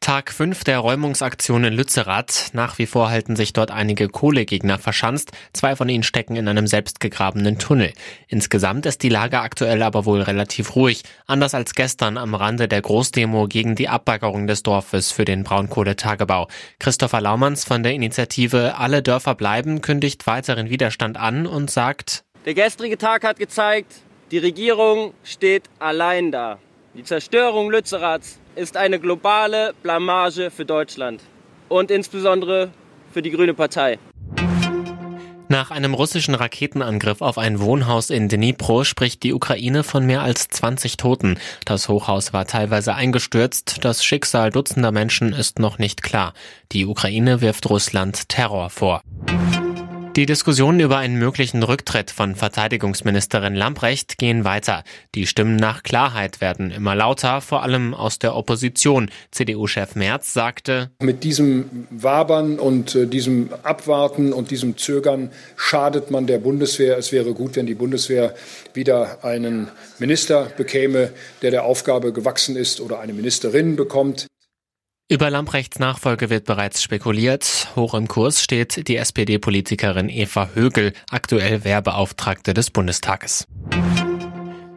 Tag 5 der Räumungsaktion in Lützerath. Nach wie vor halten sich dort einige Kohlegegner verschanzt. Zwei von ihnen stecken in einem selbstgegrabenen Tunnel. Insgesamt ist die Lage aktuell aber wohl relativ ruhig. Anders als gestern am Rande der Großdemo gegen die Abbaggerung des Dorfes für den Braunkohletagebau. Christopher Laumanns von der Initiative Alle Dörfer bleiben kündigt weiteren Widerstand an und sagt, der gestrige Tag hat gezeigt, die Regierung steht allein da. Die Zerstörung Lützeraths ist eine globale Blamage für Deutschland und insbesondere für die Grüne Partei. Nach einem russischen Raketenangriff auf ein Wohnhaus in Dnipro spricht die Ukraine von mehr als 20 Toten. Das Hochhaus war teilweise eingestürzt. Das Schicksal dutzender Menschen ist noch nicht klar. Die Ukraine wirft Russland Terror vor. Die Diskussionen über einen möglichen Rücktritt von Verteidigungsministerin Lamprecht gehen weiter. Die Stimmen nach Klarheit werden immer lauter, vor allem aus der Opposition. CDU-Chef Merz sagte, Mit diesem Wabern und äh, diesem Abwarten und diesem Zögern schadet man der Bundeswehr. Es wäre gut, wenn die Bundeswehr wieder einen Minister bekäme, der der Aufgabe gewachsen ist oder eine Ministerin bekommt. Über Lamprechts Nachfolge wird bereits spekuliert. Hoch im Kurs steht die SPD-Politikerin Eva Högel, aktuell Wehrbeauftragte des Bundestages.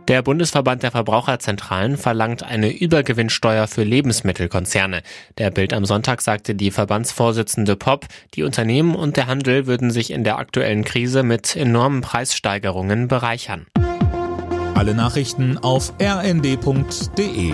Der Bundesverband der Verbraucherzentralen verlangt eine Übergewinnsteuer für Lebensmittelkonzerne. Der Bild am Sonntag sagte die Verbandsvorsitzende Popp, die Unternehmen und der Handel würden sich in der aktuellen Krise mit enormen Preissteigerungen bereichern. Alle Nachrichten auf rnd.de